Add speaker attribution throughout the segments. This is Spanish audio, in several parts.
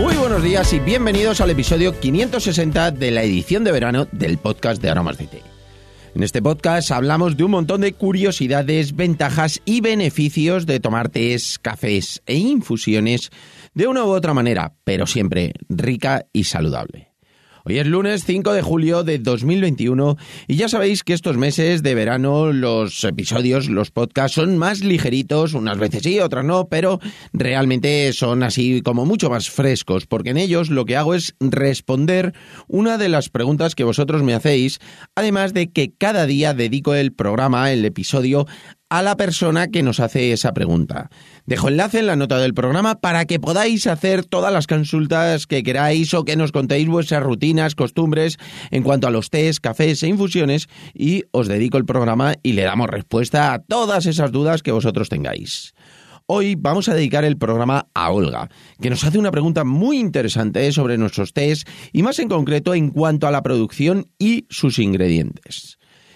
Speaker 1: Muy buenos días y bienvenidos al episodio 560 de la edición de verano del podcast de Aromas de Té. En este podcast hablamos de un montón de curiosidades, ventajas y beneficios de tomar tés, cafés e infusiones de una u otra manera, pero siempre rica y saludable. Hoy es lunes 5 de julio de 2021 y ya sabéis que estos meses de verano los episodios, los podcasts son más ligeritos, unas veces sí, otras no, pero realmente son así como mucho más frescos, porque en ellos lo que hago es responder una de las preguntas que vosotros me hacéis, además de que cada día dedico el programa, el episodio, a la persona que nos hace esa pregunta. Dejo enlace en la nota del programa para que podáis hacer todas las consultas que queráis o que nos contéis vuestras rutinas, costumbres en cuanto a los tés, cafés e infusiones y os dedico el programa y le damos respuesta a todas esas dudas que vosotros tengáis. Hoy vamos a dedicar el programa a Olga, que nos hace una pregunta muy interesante sobre nuestros tés y más en concreto en cuanto a la producción y sus ingredientes.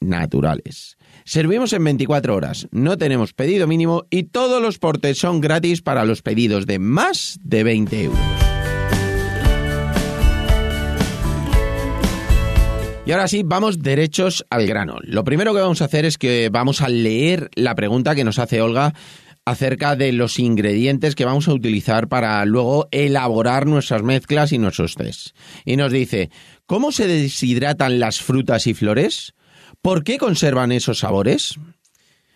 Speaker 1: naturales. Servimos en 24 horas, no tenemos pedido mínimo y todos los portes son gratis para los pedidos de más de 20 euros. Y ahora sí, vamos derechos al grano. Lo primero que vamos a hacer es que vamos a leer la pregunta que nos hace Olga acerca de los ingredientes que vamos a utilizar para luego elaborar nuestras mezclas y nuestros test. Y nos dice, ¿cómo se deshidratan las frutas y flores? ¿Por qué conservan esos sabores?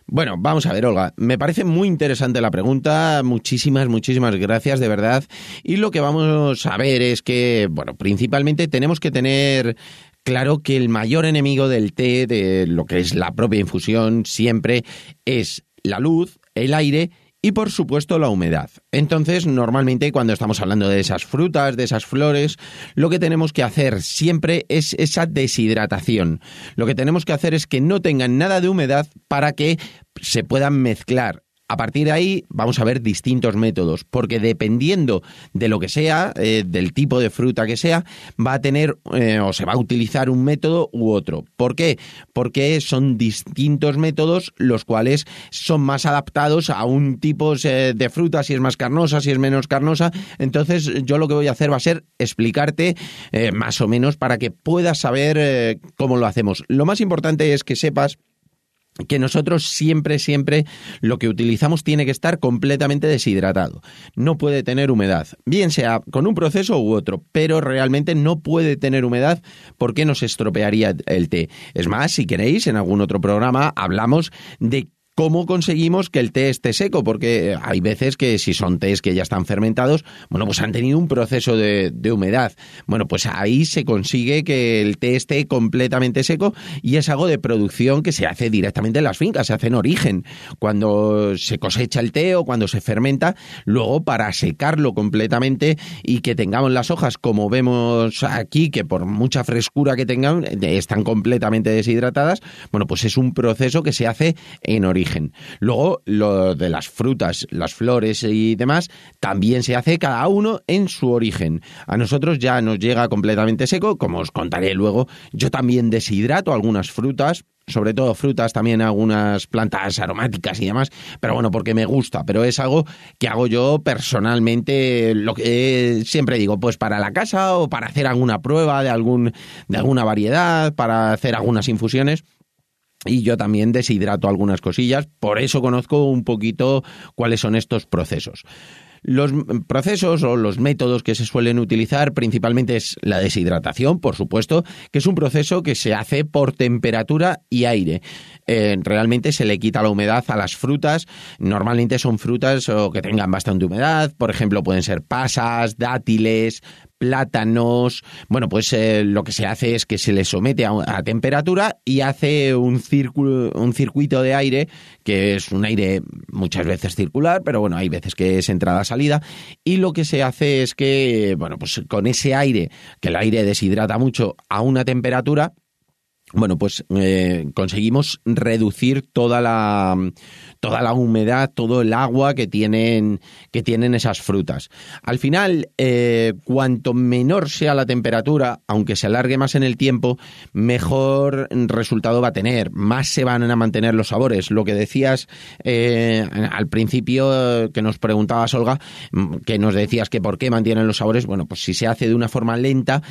Speaker 1: Bueno, vamos a ver, Olga. Me parece muy interesante la pregunta. Muchísimas, muchísimas gracias, de verdad. Y lo que vamos a ver es que, bueno, principalmente tenemos que tener claro que el mayor enemigo del té, de lo que es la propia infusión, siempre es la luz, el aire y por supuesto la humedad. Entonces, normalmente cuando estamos hablando de esas frutas, de esas flores, lo que tenemos que hacer siempre es esa deshidratación. Lo que tenemos que hacer es que no tengan nada de humedad para que se puedan mezclar a partir de ahí vamos a ver distintos métodos, porque dependiendo de lo que sea, eh, del tipo de fruta que sea, va a tener eh, o se va a utilizar un método u otro. ¿Por qué? Porque son distintos métodos los cuales son más adaptados a un tipo eh, de fruta, si es más carnosa, si es menos carnosa. Entonces yo lo que voy a hacer va a ser explicarte más o menos para que puedas saber cómo lo hacemos. Lo más importante es que sepas que nosotros siempre, siempre lo que utilizamos tiene que estar completamente deshidratado. No puede tener humedad, bien sea con un proceso u otro, pero realmente no puede tener humedad porque nos estropearía el té. Es más, si queréis, en algún otro programa hablamos de ¿Cómo conseguimos que el té esté seco? Porque hay veces que si son tés que ya están fermentados, bueno, pues han tenido un proceso de, humedad. Bueno, pues ahí se consigue que el té esté completamente seco y es algo de producción que se hace directamente en las fincas, se hace en origen. Cuando se cosecha el té o cuando se fermenta, luego para secarlo completamente y que tengamos las hojas como vemos aquí, que por mucha frescura que tengan, están completamente deshidratadas, bueno, pues es un proceso que se hace en origen. Luego, lo de las frutas, las flores y demás, también se hace cada uno en su origen. A nosotros ya nos llega completamente seco, como os contaré luego. Yo también deshidrato algunas frutas, sobre todo frutas, también algunas plantas aromáticas y demás, pero bueno, porque me gusta, pero es algo que hago yo personalmente, lo que siempre digo, pues para la casa o para hacer alguna prueba de algún de alguna variedad, para hacer algunas infusiones, y yo también deshidrato algunas cosillas, por eso conozco un poquito cuáles son estos procesos. Los procesos o los métodos que se suelen utilizar principalmente es la deshidratación, por supuesto, que es un proceso que se hace por temperatura y aire. Eh, realmente se le quita la humedad a las frutas. Normalmente son frutas que tengan bastante humedad, por ejemplo, pueden ser pasas, dátiles, plátanos. Bueno, pues eh, lo que se hace es que se le somete a, temperatura y hace un, círculo, un circuito de aire, que es un aire muchas veces circular, pero bueno, hay veces que es entrada-salida. Y lo que se hace es que, bueno, pues con ese aire, que el aire deshidrata mucho a una temperatura, bueno, pues eh, conseguimos reducir toda la, toda la humedad, todo el agua que tienen, que tienen esas frutas. Al final, eh, cuanto menor sea la temperatura, aunque se alargue más en el tiempo, mejor resultado va a tener, más se van a mantener los sabores. Lo que decías eh, al principio que nos preguntabas, Olga, mm, que nos decías que por qué mantienen los sabores, bueno, pues si se hace de una forma lenta,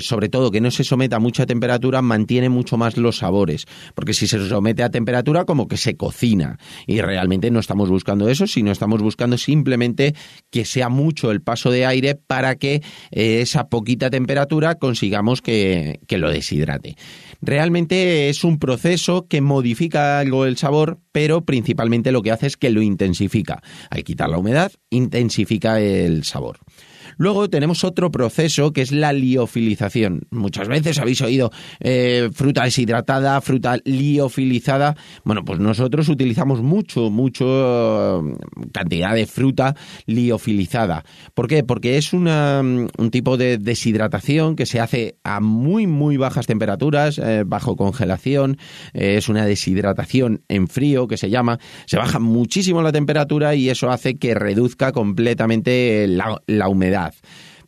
Speaker 1: sobre todo que no se someta a mucha temperatura, mantiene mucho más los sabores, porque si se somete a temperatura como que se cocina y realmente no estamos buscando eso, sino estamos buscando simplemente que sea mucho el paso de aire para que eh, esa poquita temperatura consigamos que, que lo deshidrate. Realmente es un proceso que modifica algo el sabor, pero principalmente lo que hace es que lo intensifica. Al quitar la humedad, intensifica el sabor. Luego tenemos otro proceso que es la liofilización. Muchas veces habéis oído eh, fruta deshidratada, fruta liofilizada. Bueno, pues nosotros utilizamos mucho, mucho eh, cantidad de fruta liofilizada. ¿Por qué? Porque es una, un tipo de deshidratación que se hace a muy, muy bajas temperaturas, eh, bajo congelación. es una deshidratación en frío que se llama. Se baja muchísimo la temperatura y eso hace que reduzca completamente la humedad path.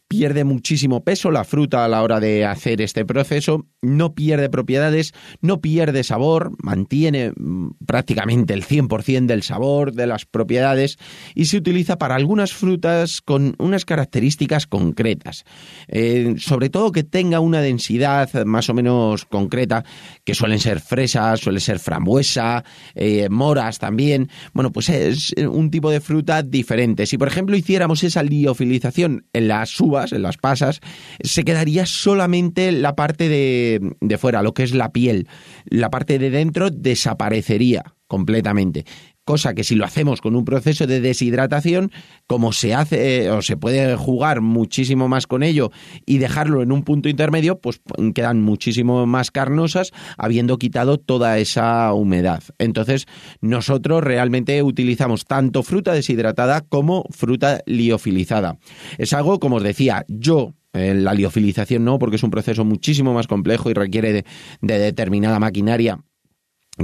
Speaker 1: Pierde muchísimo peso la fruta a la hora de hacer este proceso, no pierde propiedades, no pierde sabor, mantiene mm, prácticamente el 100% del sabor, de las propiedades y se utiliza para algunas frutas con unas características concretas. Eh, sobre todo que tenga una densidad más o menos concreta, que suelen ser fresas, suele ser frambuesa, eh, moras también. Bueno, pues es un tipo de fruta diferente. Si por ejemplo hiciéramos esa liofilización en las uvas, en las pasas, se quedaría solamente la parte de, de fuera, lo que es la piel. La parte de dentro desaparecería completamente cosa que si lo hacemos con un proceso de deshidratación, como se hace eh, o se puede jugar muchísimo más con ello y dejarlo en un punto intermedio, pues quedan muchísimo más carnosas habiendo quitado toda esa humedad. Entonces, nosotros realmente utilizamos tanto fruta deshidratada como fruta liofilizada. Es algo, como os decía, yo eh, la liofilización no, porque es un proceso muchísimo más complejo y requiere de determinada maquinaria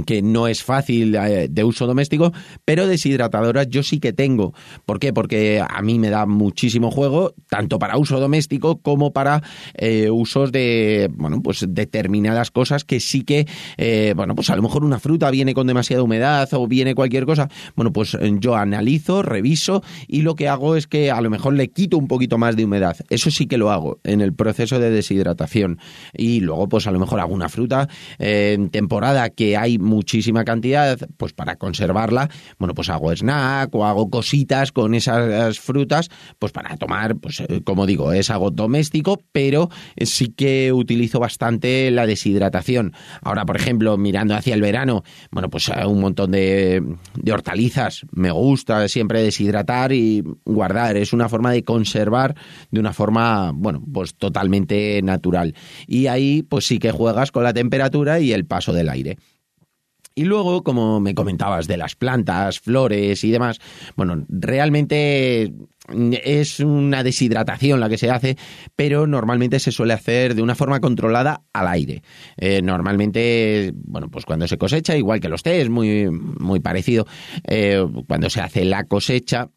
Speaker 1: que no es fácil eh, de uso doméstico, pero deshidratadoras yo sí que tengo. ¿Por qué? Porque a mí me da muchísimo juego, tanto para uso doméstico como para eh, usos de, bueno, pues determinadas cosas que sí que, eh, bueno, pues a lo mejor una fruta viene con demasiada humedad o viene cualquier cosa. Bueno, pues yo analizo, reviso y lo que hago es que a lo mejor le quito un poquito más de humedad. Eso sí que lo hago en el proceso de deshidratación. Y luego, pues a lo mejor hago una fruta temporada que hay muchísima cantidad, pues para conservarla, bueno, pues hago snack o hago cositas con esas frutas, pues para tomar, pues eh, como digo, es algo doméstico, pero sí que utilizo bastante la deshidratación. Ahora, por ejemplo, mirando hacia el verano, bueno, pues un montón de, de hortalizas, me gusta siempre deshidratar y guardar, es una forma de conservar de una forma, bueno, pues totalmente natural. Y ahí, pues sí que juegas con la temperatura y el paso del aire. Y luego, como me comentabas de las plantas, flores y demás, bueno, realmente es una deshidratación la que se hace, pero normalmente se suele hacer de una forma controlada al aire. Eh, normalmente, bueno, pues cuando se cosecha, igual que los té, es muy, muy parecido, eh, cuando se hace la cosecha,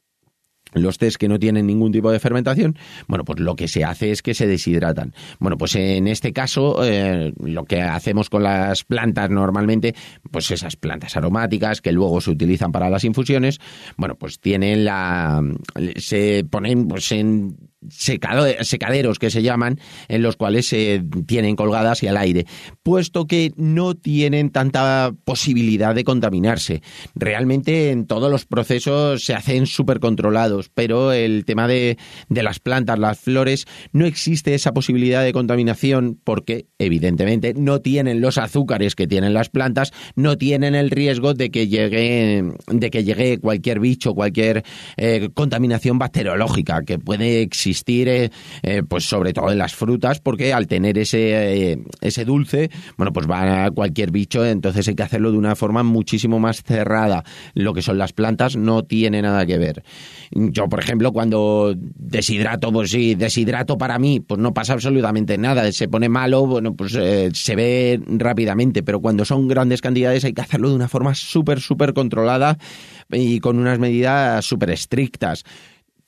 Speaker 1: los test que no tienen ningún tipo de fermentación, bueno, pues lo que se hace es que se deshidratan. Bueno, pues en este caso, eh, lo que hacemos con las plantas normalmente, pues esas plantas aromáticas que luego se utilizan para las infusiones, bueno, pues tienen la. se ponen pues en secaderos que se llaman, en los cuales se tienen colgadas y al aire, puesto que no tienen tanta posibilidad de contaminarse. Realmente en todos los procesos se hacen súper controlados pero el tema de, de las plantas, las flores, no existe esa posibilidad de contaminación porque, evidentemente, no tienen los azúcares que tienen las plantas, no tienen el riesgo de que llegue, de que llegue cualquier bicho, cualquier eh, contaminación bacteriológica que puede existir, eh, eh, pues sobre todo en las frutas, porque al tener ese, ese dulce, bueno, pues va a cualquier bicho, entonces hay que hacerlo de una forma muchísimo más cerrada. Lo que son las plantas no tiene nada que ver. Yo, por ejemplo, cuando deshidrato, pues sí, deshidrato para mí, pues no pasa absolutamente nada. Se pone malo, bueno, pues se ve rápidamente, pero cuando son grandes cantidades hay que hacerlo de una forma súper, súper controlada y con unas medidas súper estrictas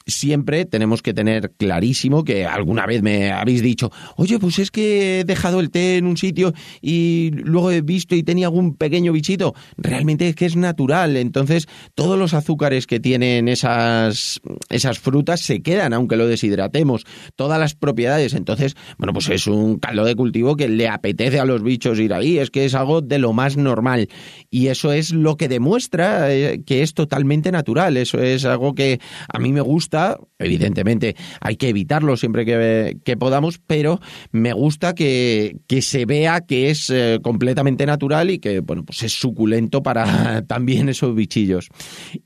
Speaker 1: siempre tenemos que tener clarísimo que alguna vez me habéis dicho, oye, pues es que he dejado el té en un sitio y luego he visto y tenía algún pequeño bichito. Realmente es que es natural. Entonces, todos los azúcares que tienen esas, esas frutas se quedan, aunque lo deshidratemos. Todas las propiedades. Entonces, bueno, pues es un caldo de cultivo que le apetece a los bichos ir ahí. Es que es algo de lo más normal. Y eso es lo que demuestra eh, que es totalmente natural. Eso es algo que a mí me gusta evidentemente hay que evitarlo siempre que, podamos, pero me gusta que, se vea que es eh, completamente natural y que bueno, pues es suculento para también esos bichillos.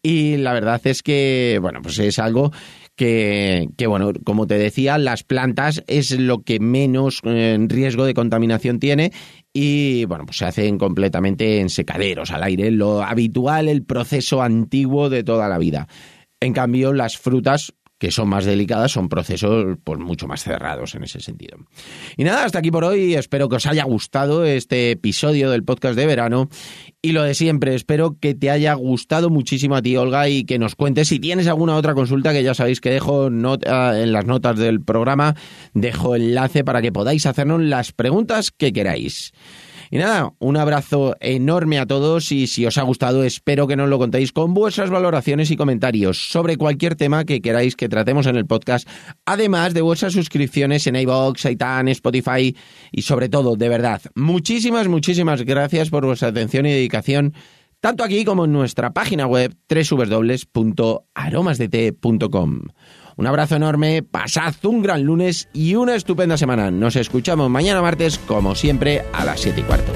Speaker 1: Y la verdad es que, bueno, pues es algo que, bueno, como te decía, las plantas es lo que menos eh, riesgo de contaminación tiene y, bueno, pues se hacen completamente en secaderos, al aire, lo habitual, el proceso antiguo de toda la vida. En cambio, las frutas que son más delicadas, son procesos pues, mucho más cerrados en ese sentido. Y nada, hasta aquí por hoy. Espero que os haya gustado este episodio del podcast de verano. Y lo de siempre, espero que te haya gustado muchísimo a ti, Olga, y que nos cuentes si tienes alguna otra consulta, que ya sabéis que dejo en las notas del programa, dejo enlace para que podáis hacernos las preguntas que queráis. Y nada, un abrazo enorme a todos y si os ha gustado espero que nos lo contéis con vuestras valoraciones y comentarios sobre cualquier tema que queráis que tratemos en el podcast, además de vuestras suscripciones en iVoox, Aitan, Spotify y sobre todo, de verdad, muchísimas, muchísimas gracias por vuestra atención y dedicación tanto aquí como en nuestra página web www.aromasdete.com. Un abrazo enorme, pasad un gran lunes y una estupenda semana. Nos escuchamos mañana martes, como siempre, a las 7 y cuarto.